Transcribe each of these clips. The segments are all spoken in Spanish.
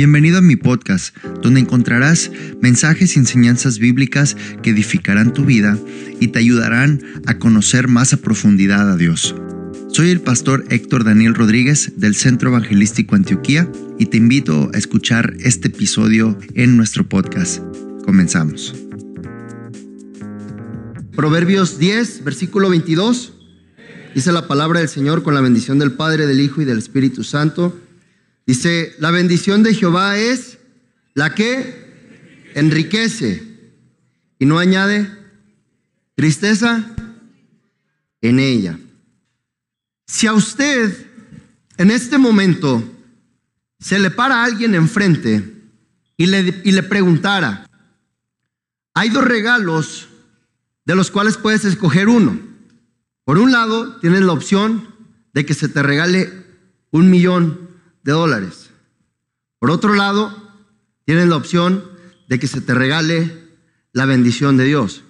Bienvenido a mi podcast, donde encontrarás mensajes y enseñanzas bíblicas que edificarán tu vida y te ayudarán a conocer más a profundidad a Dios. Soy el pastor Héctor Daniel Rodríguez del Centro Evangelístico Antioquía y te invito a escuchar este episodio en nuestro podcast. Comenzamos. Proverbios 10, versículo 22. Dice la palabra del Señor con la bendición del Padre, del Hijo y del Espíritu Santo. Dice, la bendición de Jehová es la que enriquece y no añade tristeza en ella. Si a usted en este momento se le para alguien enfrente y le, y le preguntara, hay dos regalos de los cuales puedes escoger uno. Por un lado, tienes la opción de que se te regale un millón de dólares. Por otro lado, tienes la opción de que se te regale la bendición de Dios.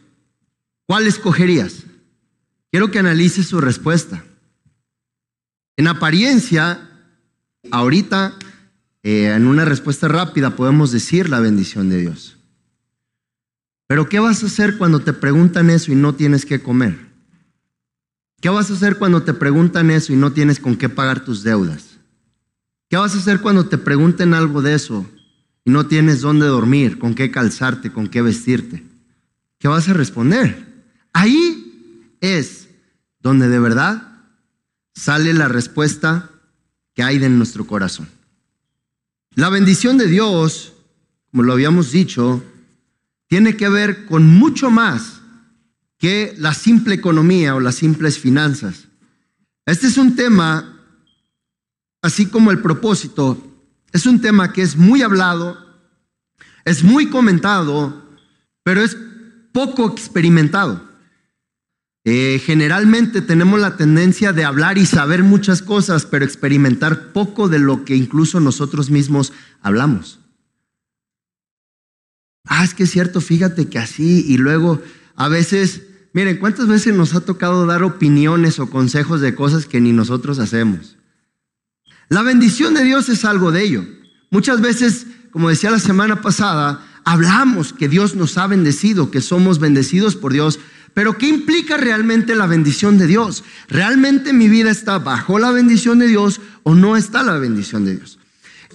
¿Cuál escogerías? Quiero que analices su respuesta. En apariencia, ahorita, eh, en una respuesta rápida, podemos decir la bendición de Dios. Pero ¿qué vas a hacer cuando te preguntan eso y no tienes que comer? ¿Qué vas a hacer cuando te preguntan eso y no tienes con qué pagar tus deudas? ¿Qué vas a hacer cuando te pregunten algo de eso y no tienes dónde dormir, con qué calzarte, con qué vestirte? ¿Qué vas a responder? Ahí es donde de verdad sale la respuesta que hay en nuestro corazón. La bendición de Dios, como lo habíamos dicho, tiene que ver con mucho más que la simple economía o las simples finanzas. Este es un tema así como el propósito, es un tema que es muy hablado, es muy comentado, pero es poco experimentado. Eh, generalmente tenemos la tendencia de hablar y saber muchas cosas, pero experimentar poco de lo que incluso nosotros mismos hablamos. Ah, es que es cierto, fíjate que así, y luego a veces, miren, ¿cuántas veces nos ha tocado dar opiniones o consejos de cosas que ni nosotros hacemos? La bendición de Dios es algo de ello. Muchas veces, como decía la semana pasada, hablamos que Dios nos ha bendecido, que somos bendecidos por Dios, pero ¿qué implica realmente la bendición de Dios? ¿Realmente mi vida está bajo la bendición de Dios o no está la bendición de Dios?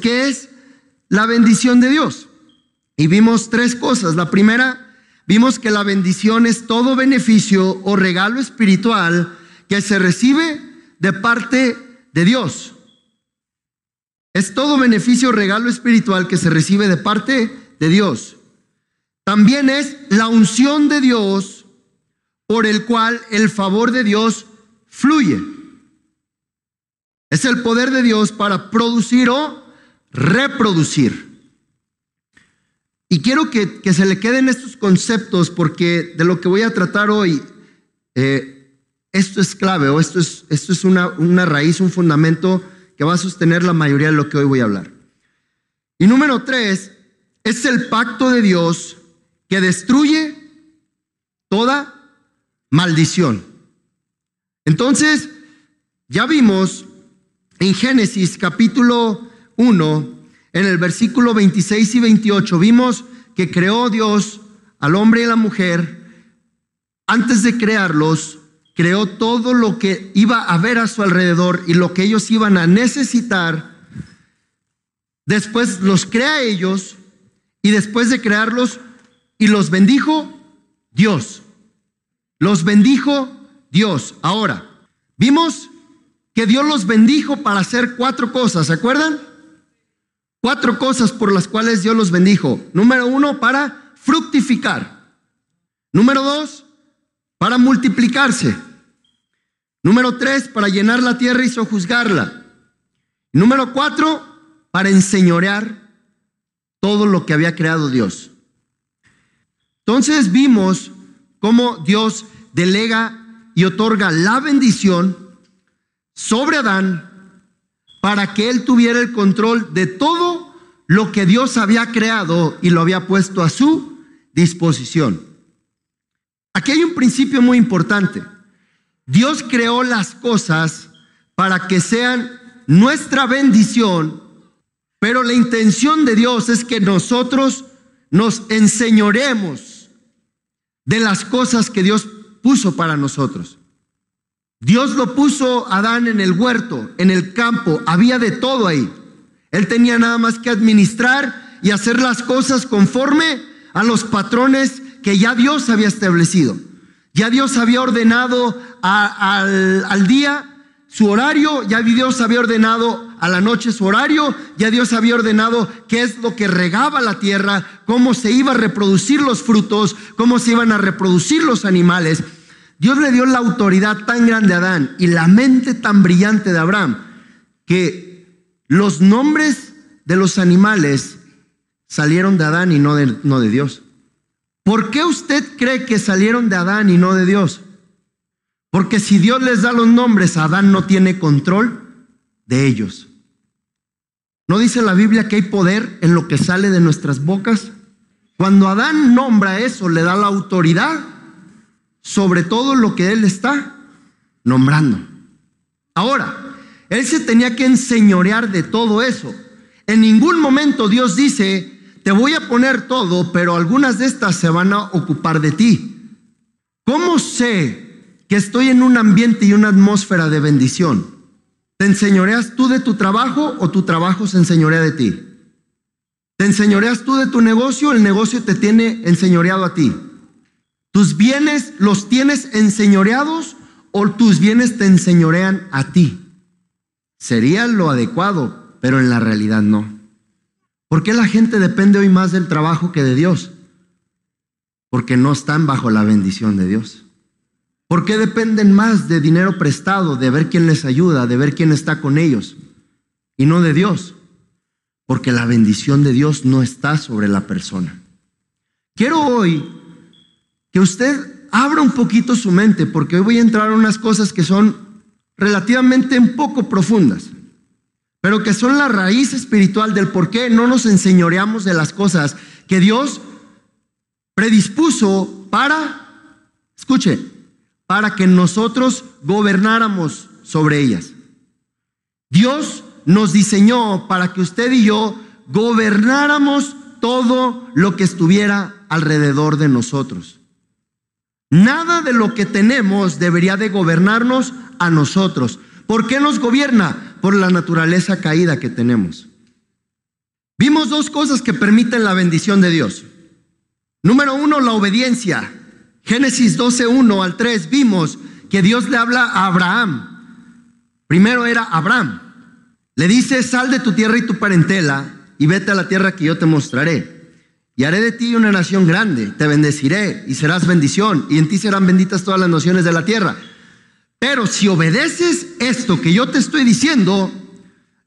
¿Qué es la bendición de Dios? Y vimos tres cosas. La primera, vimos que la bendición es todo beneficio o regalo espiritual que se recibe de parte de Dios. Es todo beneficio, regalo espiritual que se recibe de parte de Dios. También es la unción de Dios por el cual el favor de Dios fluye. Es el poder de Dios para producir o reproducir. Y quiero que, se le queden estos conceptos porque de lo que voy a tratar hoy, eh, esto es clave o esto es, esto es una, una raíz, un fundamento que va a sostener la mayoría de lo que hoy voy a hablar. Y número tres, es el pacto de Dios que destruye toda maldición. Entonces, ya vimos en Génesis capítulo 1, en el versículo 26 y 28, vimos que creó Dios al hombre y a la mujer. Antes de crearlos, creó todo lo que iba a ver a su alrededor y lo que ellos iban a necesitar. Después los crea a ellos y después de crearlos y los bendijo Dios. Los bendijo Dios. Ahora, vimos que Dios los bendijo para hacer cuatro cosas, ¿se acuerdan? Cuatro cosas por las cuales Dios los bendijo. Número uno, para fructificar. Número dos, para multiplicarse. Número tres, para llenar la tierra y sojuzgarla. Número cuatro, para enseñorear todo lo que había creado Dios. Entonces vimos cómo Dios delega y otorga la bendición sobre Adán para que él tuviera el control de todo lo que Dios había creado y lo había puesto a su disposición. Aquí hay un principio muy importante. Dios creó las cosas para que sean nuestra bendición, Pero la intención de Dios es que nosotros nos enseñoremos de las cosas que Dios puso para nosotros. Dios lo puso a Adán en el huerto, en el campo, había de todo ahí. Él tenía nada más que administrar y hacer las cosas conforme a los patrones que ya Dios había establecido. Ya Dios había ordenado al, al día su horario, ya Dios había ordenado a la noche su horario, ya Dios había ordenado qué es lo que regaba la tierra, cómo se iba a reproducir los frutos, cómo se iban a reproducir los animales. Dios le dio la autoridad tan grande a Adán y la mente tan brillante de Abraham que los nombres de los animales salieron de Adán y no de, no de Dios. ¿Por qué usted cree que salieron de Adán y no de Dios? Porque si Dios les da los nombres, Adán no tiene control de ellos. ¿No dice la Biblia que hay poder en lo que sale de nuestras bocas? Cuando Adán nombra eso, le da la autoridad sobre todo lo que él está nombrando. Ahora, él se tenía que enseñorear de todo eso. En ningún momento Dios dice, te voy a poner todo, pero algunas de estas se van a ocupar de ti. ¿Cómo sé que estoy en un ambiente y una atmósfera de bendición? ¿Te enseñoreas tú de tu trabajo o tu trabajo se enseñorea de ti? ¿Te enseñoreas tú de tu negocio o el negocio te tiene enseñoreado a ti? ¿Tus bienes los tienes enseñoreados o tus bienes te enseñorean a ti? Sería lo adecuado, pero en la realidad no. ¿Por qué la gente depende hoy más del trabajo que de Dios? Porque no están bajo la bendición de Dios. ¿Por qué dependen más de dinero prestado, de ver quién les ayuda, de ver quién está con ellos y no de Dios? Porque la bendición de Dios no está sobre la persona. Quiero hoy que usted abra un poquito su mente, porque hoy voy a entrar a unas cosas que son relativamente un poco profundas, pero que son la raíz espiritual del por qué no nos enseñoreamos de las cosas que Dios predispuso para, escuche, para que nosotros gobernáramos sobre ellas. Dios nos diseñó para que usted y yo gobernáramos todo lo que estuviera alrededor de nosotros. Nada de lo que tenemos debería de gobernarnos a nosotros. ¿Por qué nos gobierna? Por la naturaleza caída que tenemos. Vimos dos cosas que permiten la bendición de Dios. Número uno, la obediencia. Génesis 12, 1 al 3 vimos que Dios le habla a Abraham. Primero era Abraham. Le dice, sal de tu tierra y tu parentela y vete a la tierra que yo te mostraré. Y haré de ti una nación grande, te bendeciré y serás bendición, y en ti serán benditas todas las naciones de la tierra. Pero si obedeces esto que yo te estoy diciendo,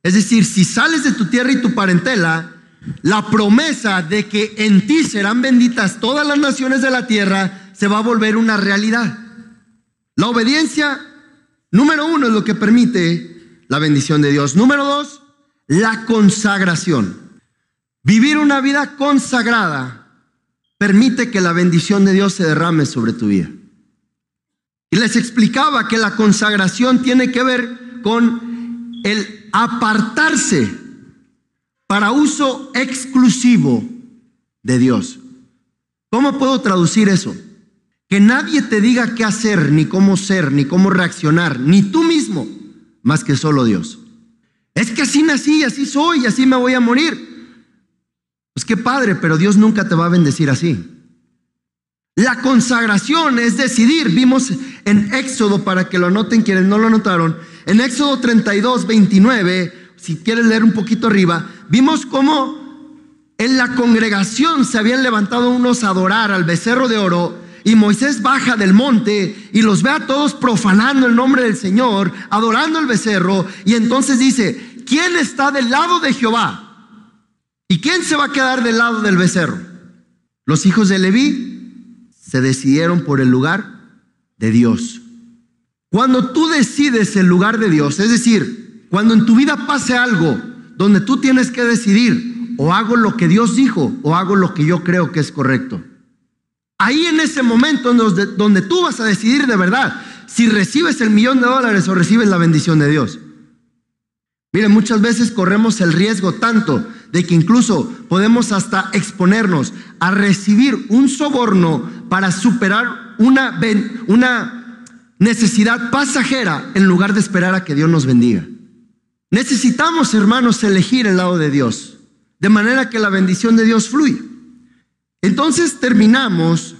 es decir, si sales de tu tierra y tu parentela, la promesa de que en ti serán benditas todas las naciones de la tierra se va a volver una realidad. La obediencia, número uno, es lo que permite la bendición de Dios. Número dos, la consagración. Vivir una vida consagrada permite que la bendición de Dios se derrame sobre tu vida. Y les explicaba que la consagración tiene que ver con el apartarse para uso exclusivo de Dios. ¿Cómo puedo traducir eso? Que nadie te diga qué hacer, ni cómo ser, ni cómo reaccionar, ni tú mismo, más que solo Dios. Es que así nací, así soy, así me voy a morir. Pues qué padre, pero Dios nunca te va a bendecir así. La consagración es decidir. Vimos en Éxodo, para que lo anoten quienes no lo notaron, en Éxodo 32, 29, si quieres leer un poquito arriba, vimos cómo en la congregación se habían levantado unos a adorar al becerro de oro y Moisés baja del monte y los ve a todos profanando el nombre del Señor, adorando el becerro y entonces dice, ¿quién está del lado de Jehová? ¿Y quién se va a quedar del lado del becerro? Los hijos de Leví se decidieron por el lugar de Dios. Cuando tú decides el lugar de Dios, es decir, cuando en tu vida pase algo donde tú tienes que decidir, o hago lo que Dios dijo, o hago lo que yo creo que es correcto. Ahí en ese momento donde, tú vas a decidir de verdad si recibes el millón de dólares o recibes la bendición de Dios. Mire, muchas veces corremos el riesgo tanto de que incluso podemos hasta exponernos a recibir un soborno para superar una, necesidad pasajera en lugar de esperar a que Dios nos bendiga. Necesitamos, hermanos, elegir el lado de Dios, de manera que la bendición de Dios fluya. Entonces terminamos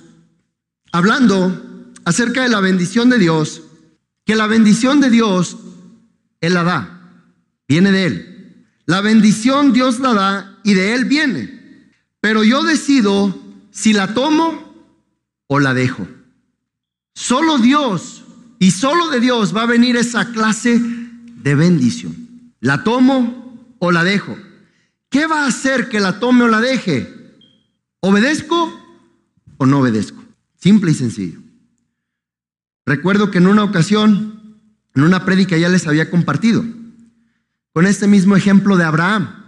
hablando acerca de la bendición de Dios, que la bendición de Dios Él la da, viene de Él. La bendición Dios la da y de Él viene. Pero yo decido si la tomo o la dejo. Solo Dios y solo de Dios va a venir esa clase de bendición. ¿La tomo o la dejo? ¿Qué va a hacer que la tome o la deje? ¿Obedezco o no obedezco? Simple y sencillo. Recuerdo que en una ocasión, en una prédica ya les había compartido, con este mismo ejemplo de Abraham,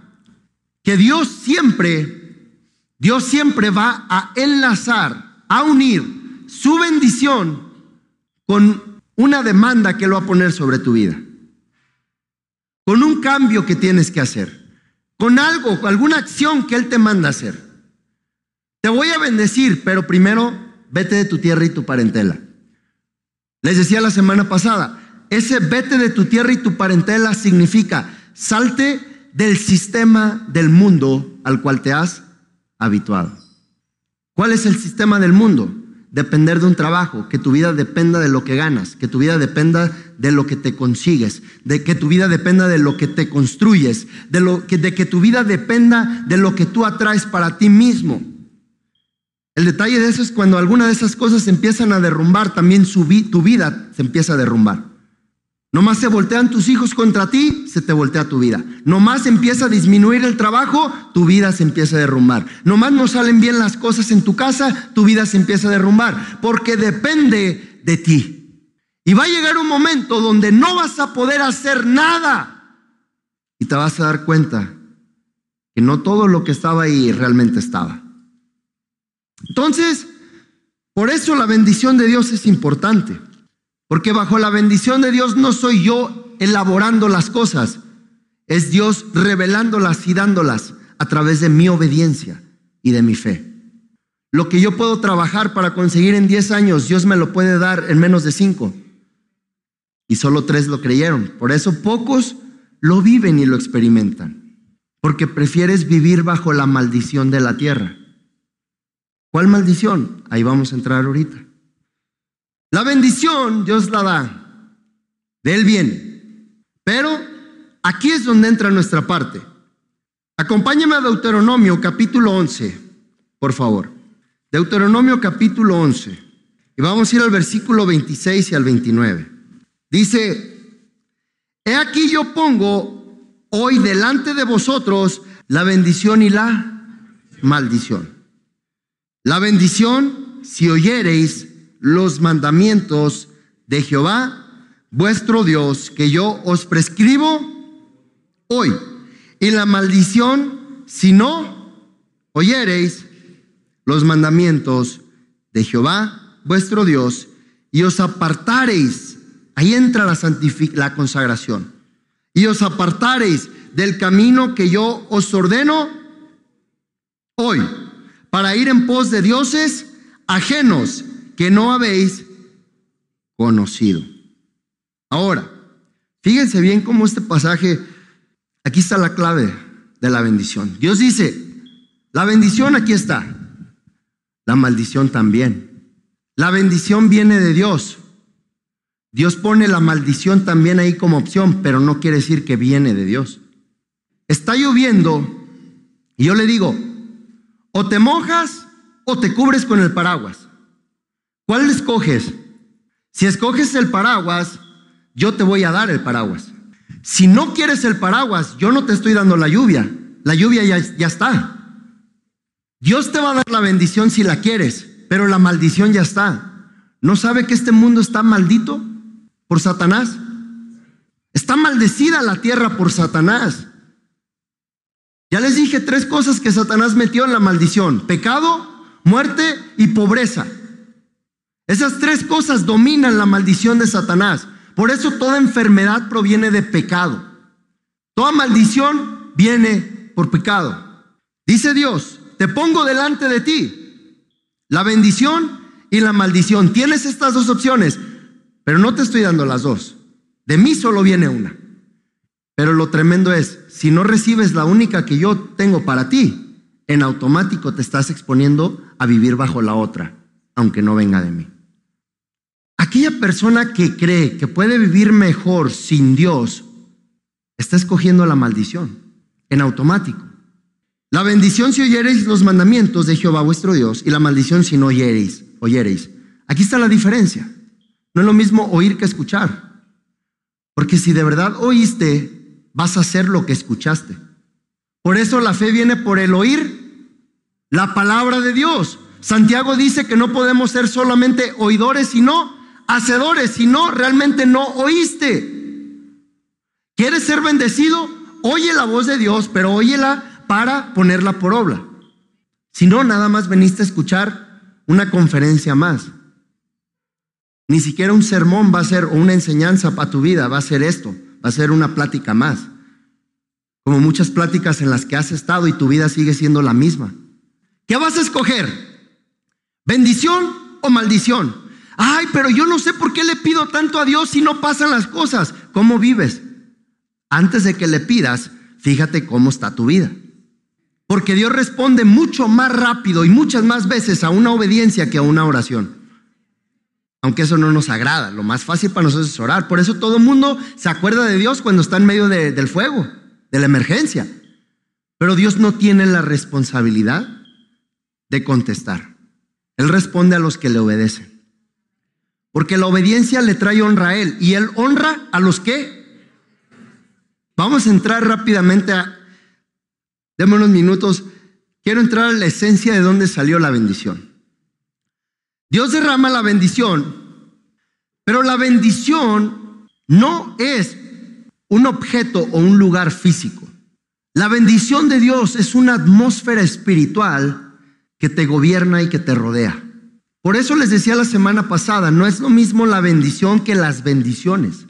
que Dios siempre, Dios siempre va a enlazar, a unir su bendición con una demanda que lo va a poner sobre tu vida con un cambio que tienes que hacer, con algo, con alguna acción que Él te manda hacer. Te voy a bendecir, pero primero vete de tu tierra y tu parentela. Les decía la semana pasada, ese vete de tu tierra y tu parentela significa salte del sistema del mundo al cual te has habituado. ¿Cuál es el sistema del mundo? depender de un trabajo, que tu vida dependa de lo que ganas, que tu vida dependa de lo que te consigues, de que tu vida dependa de lo que te construyes, de, lo que, de que tu vida dependa de lo que tú atraes para ti mismo. El detalle de eso es cuando alguna de esas cosas empiezan a derrumbar, también tu vida se empieza a derrumbar. Nomás se voltean tus hijos contra ti, se te voltea tu vida. Nomás empieza a disminuir el trabajo, tu vida se empieza a derrumbar. Nomás no salen bien las cosas en tu casa, tu vida se empieza a derrumbar. Porque depende de ti. Y va a llegar un momento donde no vas a poder hacer nada. Y te vas a dar cuenta que no todo lo que estaba ahí realmente estaba. Entonces, por eso la bendición de Dios es importante. Porque bajo la bendición de Dios no soy yo elaborando las cosas, es Dios revelándolas y dándolas a través de mi obediencia y de mi fe. Lo que yo puedo trabajar para conseguir en 10 años, Dios me lo puede dar en menos de 5. Y solo tres lo creyeron. Por eso pocos lo viven y lo experimentan. Porque prefieres vivir bajo la maldición de la tierra. ¿Cuál maldición? Ahí vamos a entrar ahorita. La bendición Dios la da, de Él viene. Pero aquí es donde entra nuestra parte. Acompáñame a Deuteronomio capítulo 11, por favor. Deuteronomio capítulo 11. Y vamos a ir al versículo 26 y al 29. Dice, he aquí yo pongo hoy delante de vosotros la bendición y la maldición. La bendición, si oyereis los mandamientos de Jehová, vuestro Dios, que yo os prescribo hoy. Y la maldición, si no oyereis los mandamientos de Jehová, vuestro Dios, y os apartareis, ahí entra la, la consagración, y os apartareis del camino que yo os ordeno hoy, para ir en pos de dioses ajenos que no habéis conocido. Ahora, fíjense bien cómo este pasaje, aquí está la clave de la bendición. Dios dice, la bendición aquí está, la maldición también. La bendición viene de Dios. Dios pone la maldición también ahí como opción, pero no quiere decir que viene de Dios. Está lloviendo y yo le digo, o te mojas o te cubres con el paraguas. ¿Cuál escoges? Si escoges el paraguas, yo te voy a dar el paraguas. Si no quieres el paraguas, yo no te estoy dando la lluvia. La lluvia ya, está. Dios te va a dar la bendición si la quieres, pero la maldición ya está. ¿No sabe que este mundo está maldito por Satanás? Está maldecida la tierra por Satanás. Ya les dije tres cosas que Satanás metió en la maldición. Pecado, muerte y pobreza. Esas tres cosas dominan la maldición de Satanás. Por eso toda enfermedad proviene de pecado. Toda maldición viene por pecado. Dice Dios, te pongo delante de ti la bendición y la maldición. Tienes estas dos opciones, pero no te estoy dando las dos. De mí solo viene una. Pero lo tremendo es, si no recibes la única que yo tengo para ti, en automático te estás exponiendo a vivir bajo la otra, aunque no venga de mí. Persona que cree que puede vivir mejor sin Dios, está escogiendo la maldición en automático. La bendición si oyereis los mandamientos de Jehová vuestro Dios y la maldición si no oyereis, oyereis. Aquí está la diferencia. No es lo mismo oír que escuchar. Porque si de verdad oíste, vas a hacer lo que escuchaste. Por eso la fe viene por el oír la palabra de Dios. Santiago dice que no podemos ser solamente oidores, sino hacedores, si no, realmente no oíste. ¿Quieres ser bendecido? Oye la voz de Dios, pero óyela para ponerla por obra. Si no, nada más veniste a escuchar una conferencia más. Ni siquiera un sermón va a ser o una enseñanza para tu vida, va a ser esto, va a ser una plática más. Como muchas pláticas en las que has estado y tu vida sigue siendo la misma. ¿Qué vas a escoger? ¿Bendición o maldición? Ay, pero yo no sé por qué le pido tanto a Dios si no pasan las cosas. ¿Cómo vives? Antes de que le pidas, fíjate cómo está tu vida. Porque Dios responde mucho más rápido y muchas más veces a una obediencia que a una oración aunque eso no nos agrada. Lo más fácil para nosotros es orar. Por eso todo el mundo se acuerda de Dios cuando está en medio del fuego, de la emergencia. Pero Dios no tiene la responsabilidad de contestar. Él responde a los que le obedecen. Porque la obediencia le trae honra a Él. Y Él honra a los que. Vamos a entrar rápidamente a... Deme unos minutos. Quiero entrar a la esencia de dónde salió la bendición. Dios derrama la bendición, pero la bendición no es un objeto o un lugar físico. La bendición de Dios es una atmósfera espiritual que te gobierna y que te rodea. Por eso les decía la semana pasada, no es lo mismo la bendición que las bendiciones.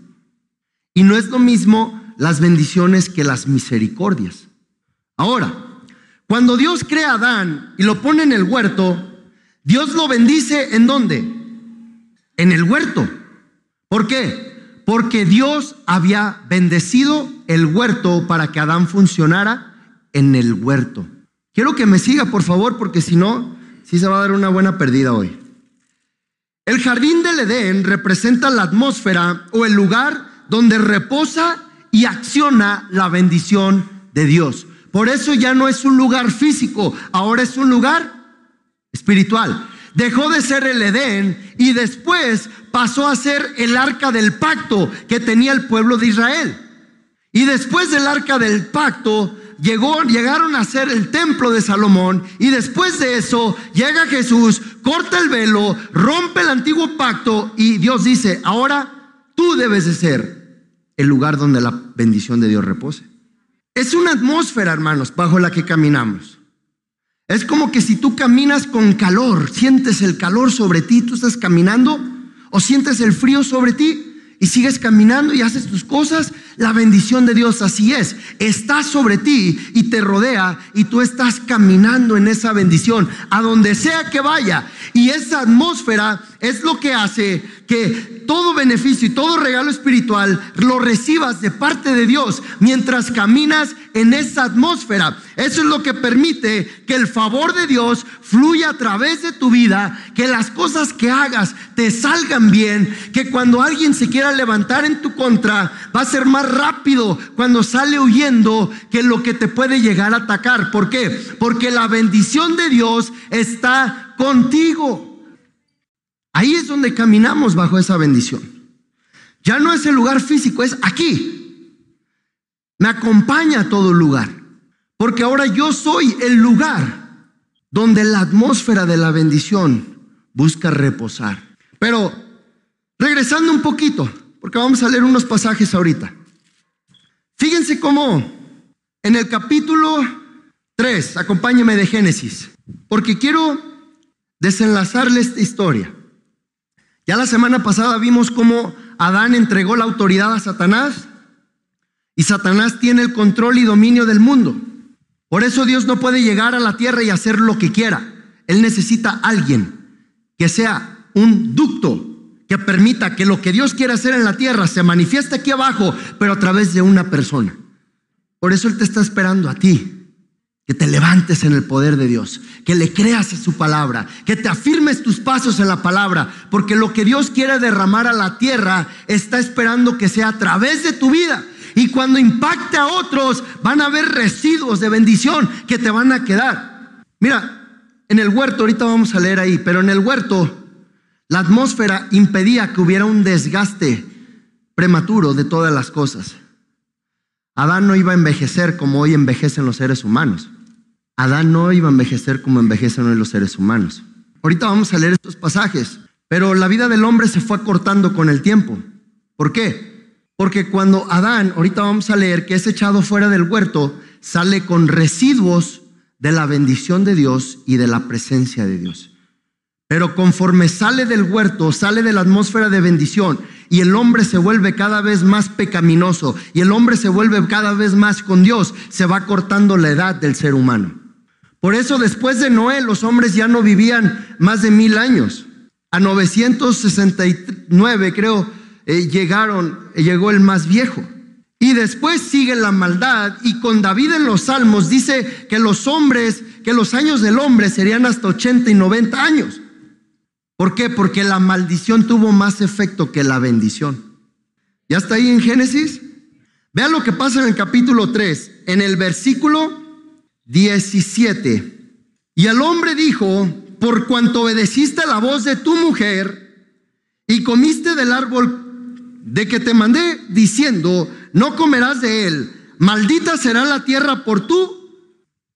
Y no es lo mismo las bendiciones que las misericordias. Ahora, cuando Dios crea a Adán y lo pone en el huerto, Dios lo bendice en dónde? En el huerto. ¿Por qué? Porque Dios había bendecido el huerto para que Adán funcionara en el huerto. Quiero que me siga, por favor, porque si no, sí se va a dar una buena perdida hoy. El jardín del Edén representa la atmósfera o el lugar donde reposa y acciona la bendición de Dios. Por eso ya no es un lugar físico, ahora es un lugar espiritual. Dejó de ser el Edén y después pasó a ser el arca del pacto que tenía el pueblo de Israel. Y después del arca del pacto llegaron a ser el templo de Salomón y después de eso llega Jesús, corta el velo, rompe el antiguo pacto y Dios dice, ahora tú debes de ser el lugar donde la bendición de Dios repose. Es una atmósfera, hermanos, bajo la que caminamos. Es como que si tú caminas con calor, sientes el calor sobre ti, tú estás caminando, o sientes el frío sobre ti, y sigues caminando y haces tus cosas, la bendición de Dios así es. Está sobre ti y te rodea y tú estás caminando en esa bendición a donde sea que vaya. Y esa atmósfera es lo que hace que todo beneficio y todo regalo espiritual lo recibas de parte de Dios mientras caminas en esa atmósfera. Eso es lo que permite que el favor de Dios fluya a través de tu vida, que las cosas que hagas te salgan bien, que cuando alguien se quiera levantar en tu contra, va a ser más rápido cuando sale huyendo que lo que te puede llegar a atacar. ¿Por qué? Porque la bendición de Dios está contigo. Ahí es donde caminamos bajo esa bendición. Ya no es el lugar físico, es aquí. Me acompaña a todo lugar. Porque ahora yo soy el lugar donde la atmósfera de la bendición busca reposar. Pero regresando un poquito, porque vamos a leer unos pasajes ahorita. Fíjense cómo en el capítulo 3, acompáñeme de Génesis, porque quiero desenlazarle esta historia. Ya la semana pasada vimos cómo Adán entregó la autoridad a Satanás Y Satanás tiene el control y dominio del mundo. Por eso Dios no puede llegar a la tierra y hacer lo que quiera. Él necesita a alguien que sea un ducto que permita que lo que Dios quiere hacer en la tierra se manifieste aquí abajo, pero a través de una persona. Por eso Él te está esperando a ti, que te levantes en el poder de Dios, que le creas a su palabra, que te afirmes tus pasos en la palabra, porque lo que Dios quiere derramar a la tierra está esperando que sea a través de tu vida. Y cuando impacte a otros, van a haber residuos de bendición que te van a quedar. Mira, en el huerto, ahorita vamos a leer ahí, pero en el huerto la atmósfera impedía que hubiera un desgaste prematuro de todas las cosas. Adán no iba a envejecer como hoy envejecen los seres humanos. Adán no iba a envejecer como envejecen hoy los seres humanos. Ahorita vamos a leer estos pasajes, pero la vida del hombre se fue acortando con el tiempo. ¿Por qué? Porque cuando Adán, ahorita vamos a leer que es echado fuera del huerto, sale con residuos de la bendición de Dios y de la presencia de Dios. Pero conforme sale del huerto, sale de la atmósfera de bendición y el hombre se vuelve cada vez más pecaminoso y el hombre se vuelve cada vez más con Dios, se va cortando la edad del ser humano. Por eso después de Noé los hombres ya no vivían más de mil años. A 969 creo eh, llegaron, llegó el más viejo. Y después sigue la maldad y con David en los salmos dice que los hombres, que los años del hombre serían hasta 80 y 90 años. ¿Por qué? Porque la maldición tuvo más efecto que la bendición. ¿Ya está ahí en Génesis? Vean lo que pasa en el capítulo 3, en el versículo 17. Y el hombre dijo, por cuanto obedeciste la voz de tu mujer y comiste del árbol de que te mandé diciendo, no comerás de él, maldita será la tierra por tú.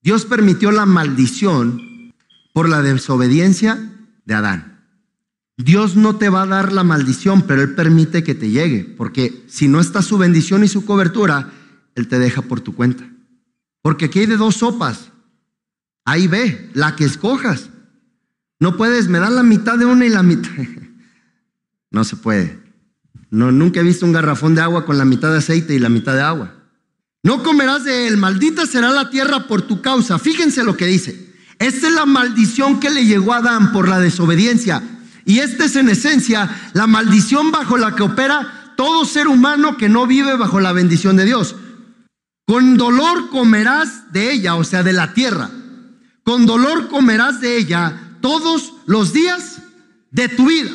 Dios permitió la maldición por la desobediencia de Adán. Dios no te va a dar la maldición, pero Él permite que te llegue, porque si no está su bendición y su cobertura, Él te deja por tu cuenta. Porque aquí hay de dos sopas. Ahí ve, la que escojas. No puedes, me dan la mitad de una y la mitad. No se puede. No, nunca he visto un garrafón de agua con la mitad de aceite y la mitad de agua. No comerás de él, maldita será la tierra por tu causa. Fíjense lo que dice. Esta es la maldición que le llegó a Adán por la desobediencia. Y esta es en esencia la maldición bajo la que opera todo ser humano que no vive bajo la bendición de Dios. Con dolor comerás de ella, o sea, de la tierra. Con dolor comerás de ella todos los días de tu vida.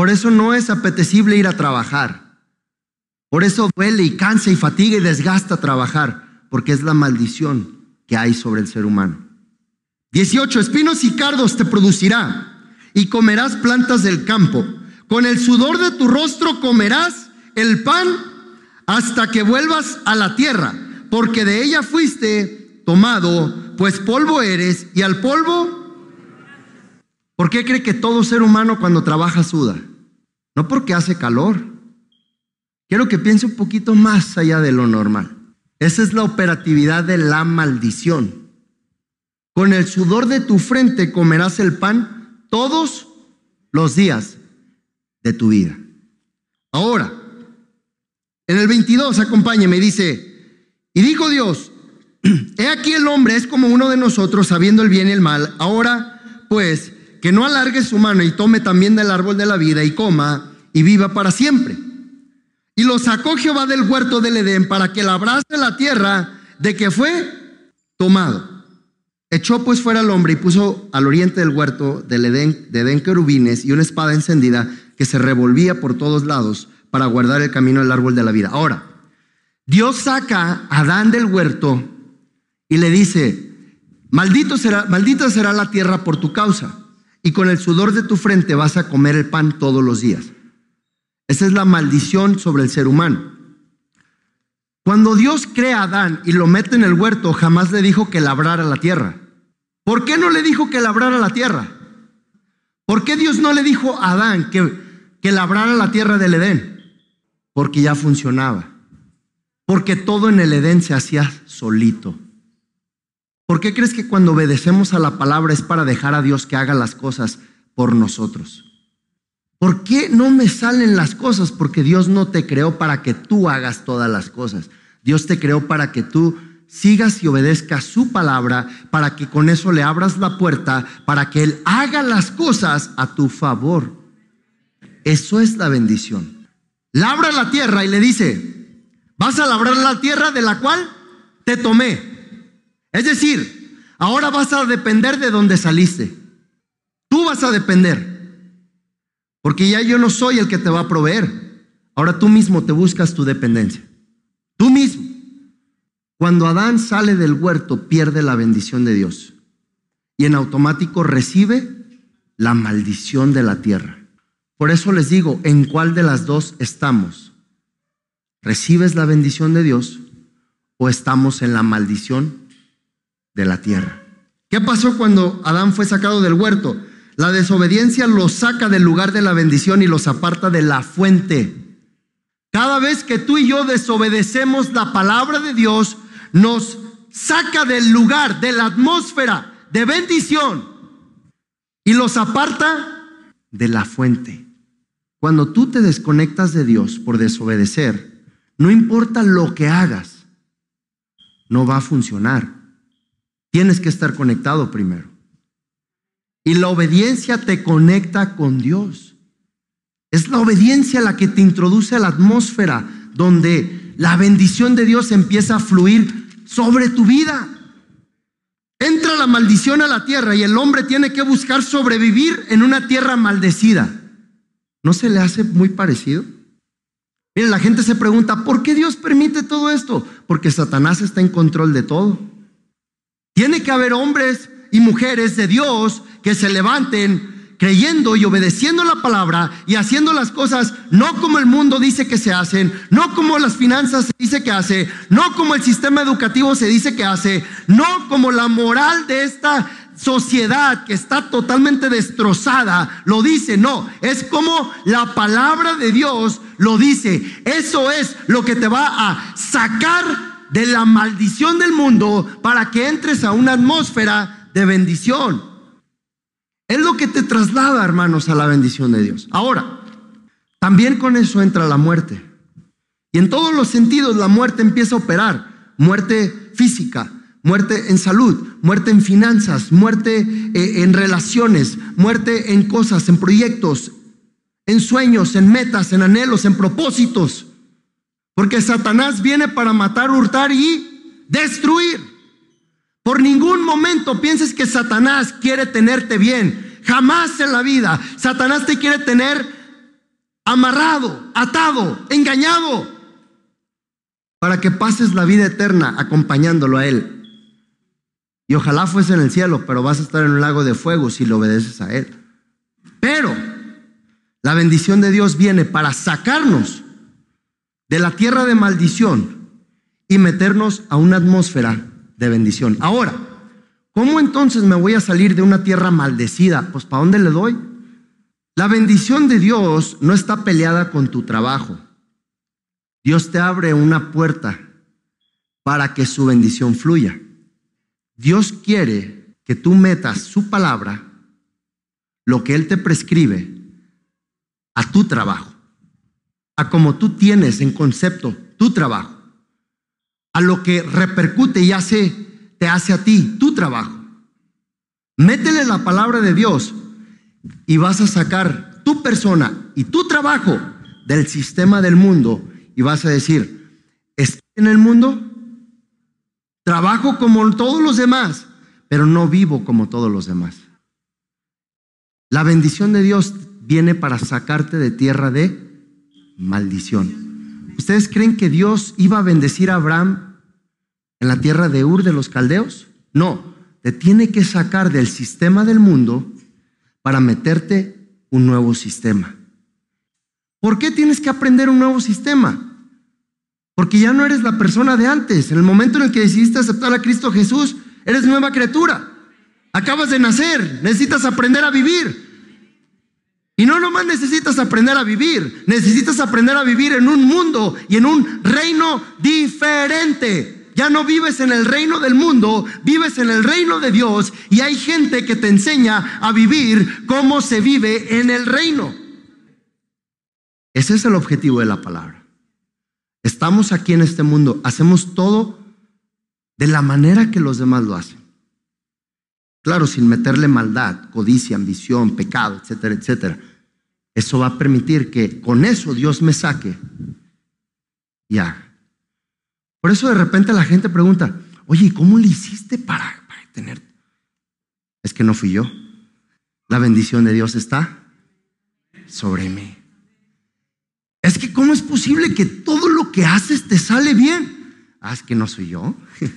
Por eso no es apetecible ir a trabajar. Por eso duele y cansa y fatiga y desgasta trabajar, porque es la maldición que hay sobre el ser humano. 18. Espinos y cardos te producirá y comerás plantas del campo. Con el sudor de tu rostro comerás el pan hasta que vuelvas a la tierra, porque de ella fuiste tomado, pues polvo eres, y al polvo... ¿Por qué cree que todo ser humano cuando trabaja suda? No porque hace calor. Quiero que piense un poquito más allá de lo normal. Esa es la operatividad de la maldición. Con el sudor de tu frente comerás el pan todos los días de tu vida. Ahora, en el 22, acompáñeme, dice, y dijo Dios, he aquí el hombre es como uno de nosotros, sabiendo el bien y el mal. Ahora, pues, que no alargue su mano y tome también del árbol de la vida y coma y viva para siempre. Y lo sacó Jehová del huerto del Edén para que labrase la tierra de que fue tomado. Echó pues fuera al hombre y puso al oriente del huerto del Edén, de Edén querubines y una espada encendida que se revolvía por todos lados para guardar el camino del árbol de la vida. Ahora, Dios saca a Adán del huerto y le dice, Maldito será, maldita será la tierra por tu causa, y con el sudor de tu frente vas a comer el pan todos los días. Esa es la maldición sobre el ser humano. Cuando Dios crea a Adán y lo mete en el huerto, jamás le dijo que labrara la tierra. ¿Por qué no le dijo que labrara la tierra? ¿Por qué Dios no le dijo a Adán que, que labrara la tierra del Edén? Porque ya funcionaba. Porque todo en el Edén se hacía solito. ¿Por qué crees que cuando obedecemos a la palabra es para dejar a Dios que haga las cosas por nosotros? ¿Por qué no me salen las cosas? Porque Dios no te creó para que tú hagas todas las cosas. Dios te creó para que tú sigas y obedezcas su palabra, para que con eso le abras la puerta, para que Él haga las cosas a tu favor. Eso es la bendición. Labra la tierra y le dice, vas a labrar la tierra de la cual te tomé. Es decir, ahora vas a depender de donde saliste. Tú vas a depender. Porque ya yo no soy el que te va a proveer. Ahora tú mismo te buscas tu dependencia. Tú mismo. Cuando Adán sale del huerto, pierde la bendición de Dios. Y en automático recibe la maldición de la tierra. Por eso les digo, ¿en cuál de las dos estamos? ¿Recibes la bendición de Dios o estamos en la maldición la tierra? ¿Qué pasó cuando Adán fue sacado del huerto? La desobediencia los saca del lugar de la bendición y los aparta de la fuente. Cada vez que tú y yo desobedecemos la palabra de Dios, nos saca del lugar, de la atmósfera de bendición y los aparta de la fuente. Cuando tú te desconectas de Dios por desobedecer, no importa lo que hagas, no va a funcionar. Tienes que estar conectado primero. Y la obediencia te conecta con Dios. Es la obediencia la que te introduce a la atmósfera donde la bendición de Dios empieza a fluir sobre tu vida. Entra la maldición a la tierra y el hombre tiene que buscar sobrevivir en una tierra maldecida. ¿No se le hace muy parecido? Miren, la gente se pregunta, ¿por qué Dios permite todo esto? Porque Satanás está en control de todo. Tiene que haber hombres y mujeres de Dios que se levanten creyendo y obedeciendo la palabra y haciendo las cosas no como el mundo dice que se hacen, no como las finanzas se dice que hace, no como el sistema educativo se dice que hace, no como la moral de esta sociedad que está totalmente destrozada lo dice, no, es como la palabra de Dios lo dice. Eso es lo que te va a sacar de la maldición del mundo para que entres a una atmósfera de bendición. Es lo que te traslada, hermanos, a la bendición de Dios. Ahora, también con eso entra la muerte. Y en todos los sentidos la muerte empieza a operar. Muerte física, muerte en salud, muerte en finanzas, muerte eh, en relaciones, muerte en cosas, en proyectos, en sueños, en metas, en anhelos, en propósitos. Porque Satanás viene para matar, hurtar y destruir. Por ningún momento pienses que Satanás quiere tenerte bien. Jamás en la vida. Satanás te quiere tener amarrado, atado, engañado, para que pases la vida eterna acompañándolo a Él. Y ojalá fuese en el cielo, pero vas a estar en un lago de fuego si le obedeces a Él. Pero la bendición de Dios viene para sacarnos de la tierra de maldición y meternos a una atmósfera de bendición. Ahora, ¿cómo entonces me voy a salir de una tierra maldecida? Pues ¿para dónde le doy? La bendición de Dios no está peleada con tu trabajo. Dios te abre una puerta para que su bendición fluya. Dios quiere que tú metas su palabra, lo que Él te prescribe, a tu trabajo, a como tú tienes en concepto tu trabajo a lo que repercute y hace, te hace a ti tu trabajo. Métele la palabra de Dios y vas a sacar tu persona y tu trabajo del sistema del mundo y vas a decir, estoy en el mundo, trabajo como todos los demás, pero no vivo como todos los demás. La bendición de Dios viene para sacarte de tierra de maldición. ¿Ustedes creen que Dios iba a bendecir a Abraham en la tierra de Ur de los caldeos? No, te tiene que sacar del sistema del mundo para meterte un nuevo sistema. ¿Por qué tienes que aprender un nuevo sistema? Porque ya no eres la persona de antes. En el momento en el que decidiste aceptar a Cristo Jesús, eres nueva criatura. Acabas de nacer, necesitas aprender a vivir. Y no nomás necesitas aprender a vivir, necesitas aprender a vivir en un mundo y en un reino diferente. Ya no vives en el reino del mundo, vives en el reino de Dios y hay gente que te enseña a vivir como se vive en el reino. Ese es el objetivo de la palabra. Estamos aquí en este mundo, hacemos todo de la manera que los demás lo hacen. Claro, sin meterle maldad, codicia, ambición, pecado, etcétera, etcétera. Eso va a permitir que con eso Dios me saque y haga. Por eso de repente la gente pregunta, oye, ¿cómo le hiciste para, para tener? Es que no fui yo. La bendición de Dios está sobre mí. Es que ¿cómo es posible que todo lo que haces te sale bien? Ah, es que no soy yo.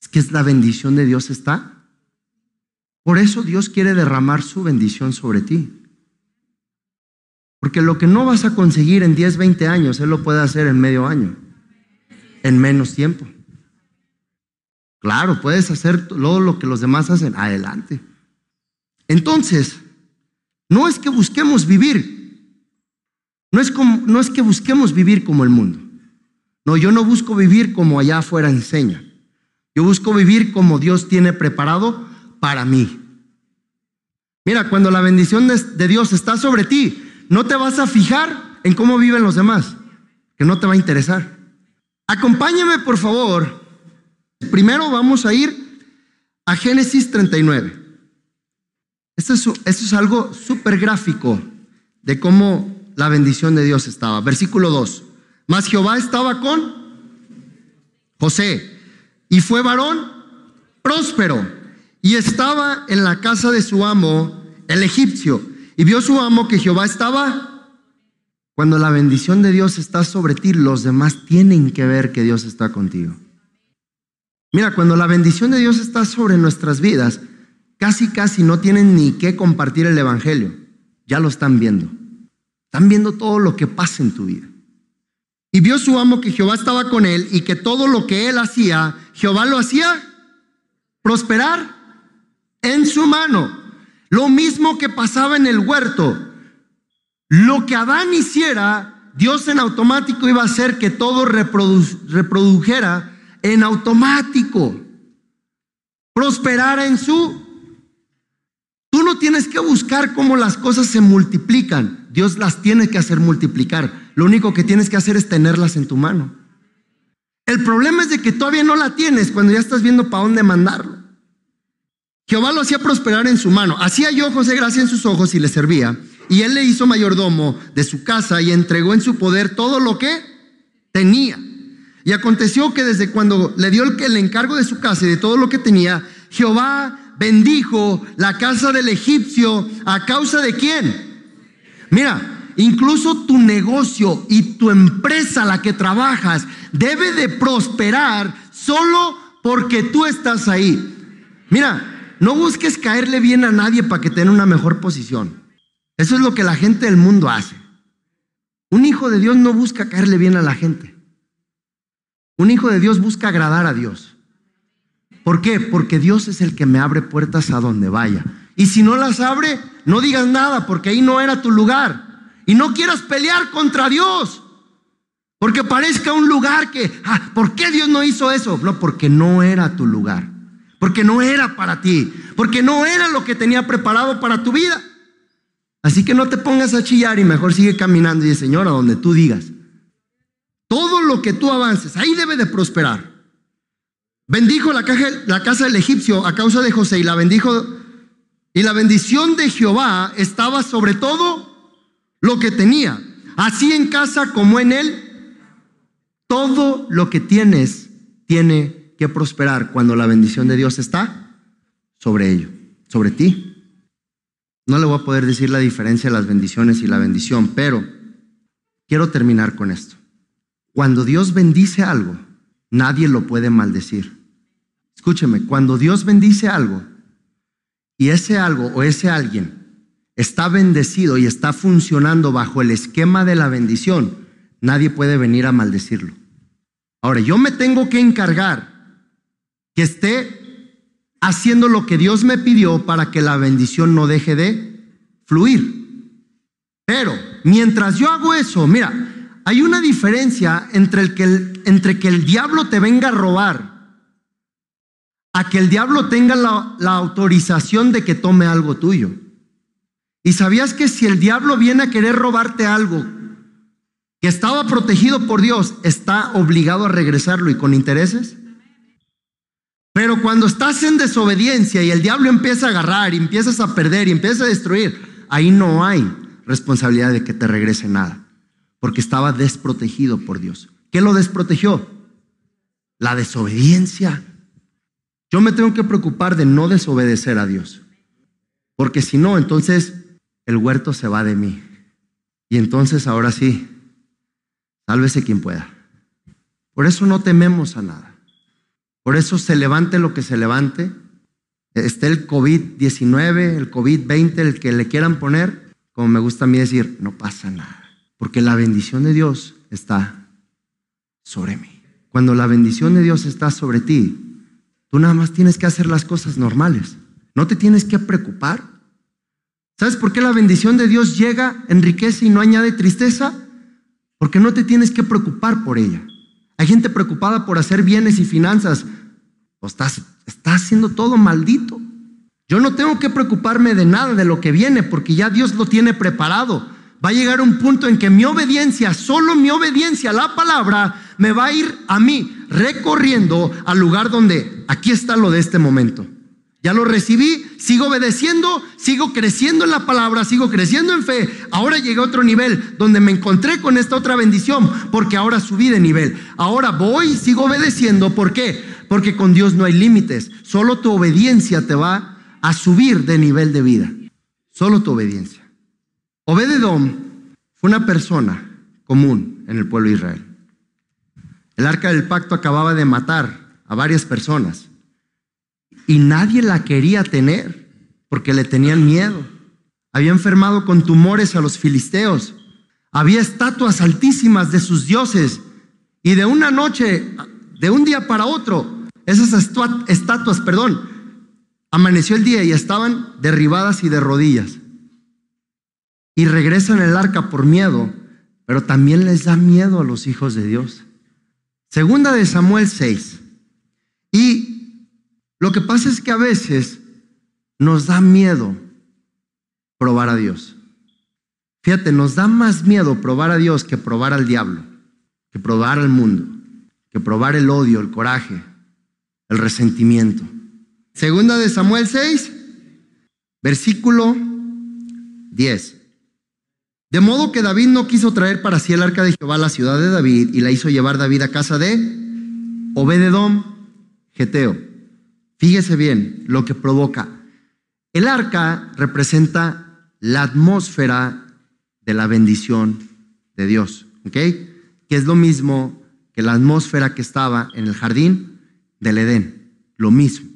Es que es la bendición de Dios está. Por eso Dios quiere derramar su bendición sobre ti. Porque lo que no vas a conseguir en 10, 20 años, Él lo puede hacer en medio año, en menos tiempo. Claro, puedes hacer todo lo que los demás hacen, adelante. Entonces, no es que busquemos vivir, no es, como, no es que busquemos vivir como el mundo. No, yo no busco vivir como allá afuera enseña. Yo busco vivir como Dios tiene preparado para mí. Mira, cuando la bendición de Dios está sobre ti, no te vas a fijar en cómo viven los demás, que no te va a interesar. Acompáñame, por favor. Primero vamos a ir a Génesis 39. Esto es, es algo súper gráfico de cómo la bendición de Dios estaba. Versículo 2. Mas Jehová estaba con José y fue varón próspero y estaba en la casa de su amo, el egipcio. Y vio su amo que Jehová estaba. Cuando la bendición de Dios está sobre ti, los demás tienen que ver que Dios está contigo. Mira, cuando la bendición de Dios está sobre nuestras vidas, casi casi no tienen ni qué compartir el Evangelio. Ya lo están viendo. Están viendo todo lo que pasa en tu vida. Y vio su amo que Jehová estaba con él y que todo lo que él hacía, Jehová lo hacía prosperar en su mano. Lo mismo que pasaba en el huerto. Lo que Adán hiciera, Dios en automático iba a hacer que todo reprodujera en automático. Prosperara en su Tú no tienes que buscar cómo las cosas se multiplican. Dios las tiene que hacer multiplicar. Lo único que tienes que hacer es tenerlas en tu mano. El problema es de que todavía no la tienes cuando ya estás viendo para dónde mandarlo. Jehová lo hacía prosperar en su mano. Hacía yo José gracia en sus ojos y le servía. Y él le hizo mayordomo de su casa y entregó en su poder todo lo que tenía. Y aconteció que desde cuando le dio el, encargo de su casa y de todo lo que tenía, Jehová bendijo la casa del egipcio a causa de quién? Mira, incluso tu negocio y tu empresa, la que trabajas, debe de prosperar solo porque tú estás ahí. Mira, no busques caerle bien a nadie para que tenga una mejor posición. Eso es lo que la gente del mundo hace. Un hijo de Dios no busca caerle bien a la gente. Un hijo de Dios busca agradar a Dios. ¿Por qué? Porque Dios es el que me abre puertas a donde vaya. Y si no las abre, no digas nada, porque ahí no era tu lugar. Y no quieras pelear contra Dios. Porque parezca un lugar que, ah, ¿por qué Dios no hizo eso? No, porque no era tu lugar. Porque no era para ti. Porque no era lo que tenía preparado para tu vida. Así que no te pongas a chillar y mejor sigue caminando y Señor, a donde tú digas. Todo lo que tú avances, ahí debe de prosperar. Bendijo la, la casa del egipcio a causa de José y la bendijo. Y la bendición de Jehová estaba sobre todo lo que tenía. Así en casa como en él, todo lo que tienes tiene que prosperar cuando la bendición de Dios está sobre ello, sobre ti. No le voy a poder decir la diferencia de las bendiciones y la bendición, pero quiero terminar con esto. Cuando Dios bendice algo, nadie lo puede maldecir. Escúcheme, cuando Dios bendice algo y ese algo o ese alguien está bendecido y está funcionando bajo el esquema de la bendición, nadie puede venir a maldecirlo. Ahora, yo me tengo que encargar que esté haciendo lo que Dios me pidió para que la bendición no deje de fluir. Pero mientras yo hago eso, mira, hay una diferencia entre, el que el, entre que el diablo te venga a robar a que el diablo tenga la, autorización de que tome algo tuyo. ¿Y sabías que si el diablo viene a querer robarte algo que estaba protegido por Dios, está obligado a regresarlo y con intereses? Pero cuando estás en desobediencia y el diablo empieza a agarrar y empiezas a perder y empieza a destruir, ahí no hay responsabilidad de que te regrese nada, porque estaba desprotegido por Dios. ¿Qué lo desprotegió? La desobediencia. Yo me tengo que preocupar de no desobedecer a Dios, porque si no, entonces el huerto se va de mí. Y entonces ahora sí, sálvese quien pueda. Por eso no tememos a nada. Por eso se levante lo que se levante. Esté el COVID-19, el COVID-20, el que le quieran poner, como me gusta a mí decir, no pasa nada. Porque la bendición de Dios está sobre mí. Cuando la bendición de Dios está sobre ti, tú nada más tienes que hacer las cosas normales. No te tienes que preocupar. ¿Sabes por qué la bendición de Dios llega, enriquece y no añade tristeza? Porque no te tienes que preocupar por ella. Hay gente preocupada por hacer bienes y finanzas. O estás, estás haciendo todo maldito. Yo no tengo que preocuparme de nada de lo que viene porque ya Dios lo tiene preparado. Va a llegar un punto en que mi obediencia, solo mi obediencia a la palabra, me va a ir a mí recorriendo al lugar donde aquí está lo de este momento. Ya lo recibí, sigo obedeciendo, sigo creciendo en la palabra, sigo creciendo en fe. Ahora llegué a otro nivel donde me encontré con esta otra bendición, porque ahora subí de nivel. Ahora voy, sigo obedeciendo. ¿Por qué? Porque con Dios no hay límites. Solo tu obediencia te va a subir de nivel de vida. Solo tu obediencia. Obededom fue una persona común en el pueblo de Israel. El arca del pacto acababa de matar a varias personas y nadie la quería tener porque le tenían miedo. Había enfermado con tumores a los filisteos. Había estatuas altísimas de sus dioses y de una noche, de un día para otro, esas estatuas, perdón, amaneció el día y estaban derribadas y de rodillas. Y regresan el arca por miedo, pero también les da miedo a los hijos de Dios. Segunda de Samuel 6. Y lo que pasa es que a veces nos da miedo probar a Dios. Fíjate, nos da más miedo probar a Dios que probar al diablo, que probar al mundo, que probar el odio, el coraje, el resentimiento. Segunda de Samuel 6, versículo 10. De modo que David no quiso traer para sí el arca de Jehová a la ciudad de David y la hizo llevar David a casa de Obededom, Geteo Fíjese bien lo que provoca. El arca representa la atmósfera de la bendición de Dios, ¿ok? Que es lo mismo que la atmósfera que estaba en el jardín del Edén, lo mismo.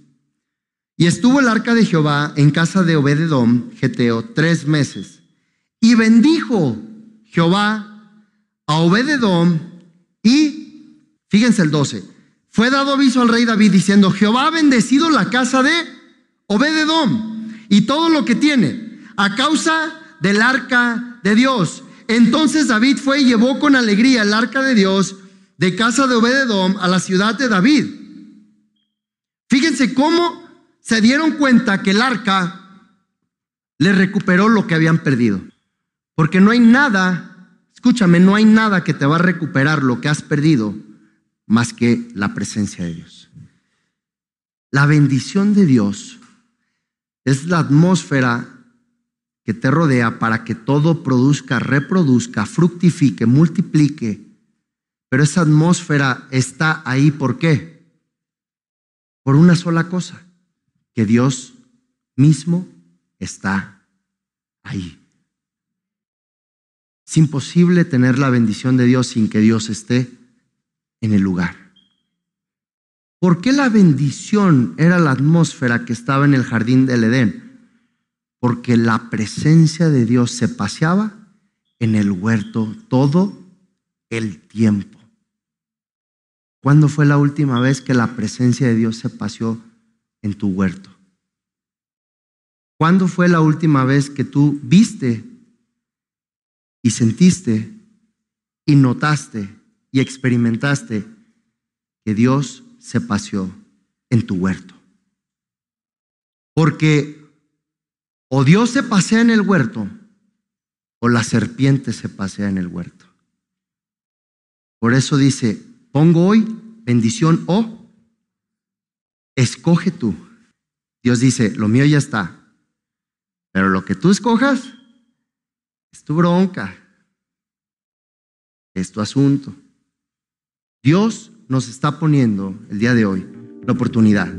Y estuvo el arca de Jehová en casa de Obededom, Geteo, tres meses. Y bendijo Jehová a Obededom y, fíjense el 12, fue dado aviso al rey David diciendo, Jehová ha bendecido la casa de Obededom y todo lo que tiene a causa del arca de Dios. Entonces David fue y llevó con alegría el arca de Dios de casa de Obededom a la ciudad de David. Fíjense cómo se dieron cuenta que el arca le recuperó lo que habían perdido. Porque no hay nada, escúchame, no hay nada que te va a recuperar lo que has perdido más que la presencia de Dios. La bendición de Dios es la atmósfera que te rodea para que todo produzca, reproduzca, fructifique, multiplique. Pero esa atmósfera está ahí, ¿por qué? Por una sola cosa, que Dios mismo está ahí. Es imposible tener la bendición de Dios sin que Dios esté en el lugar. ¿Por qué la bendición era la atmósfera que estaba en el jardín del Edén? Porque la presencia de Dios se paseaba en el huerto todo el tiempo. ¿Cuándo fue la última vez que la presencia de Dios se paseó en tu huerto? ¿Cuándo fue la última vez que tú viste y sentiste y notaste y experimentaste que Dios se paseó en tu huerto. Porque O Dios se pasea en el huerto o la serpiente se pasea en el huerto. Por eso dice, pongo hoy bendición o escoge tú. Dios dice, lo mío ya está, pero lo que tú escojas es tu bronca, es tu asunto. Dios nos está poniendo el día de hoy la oportunidad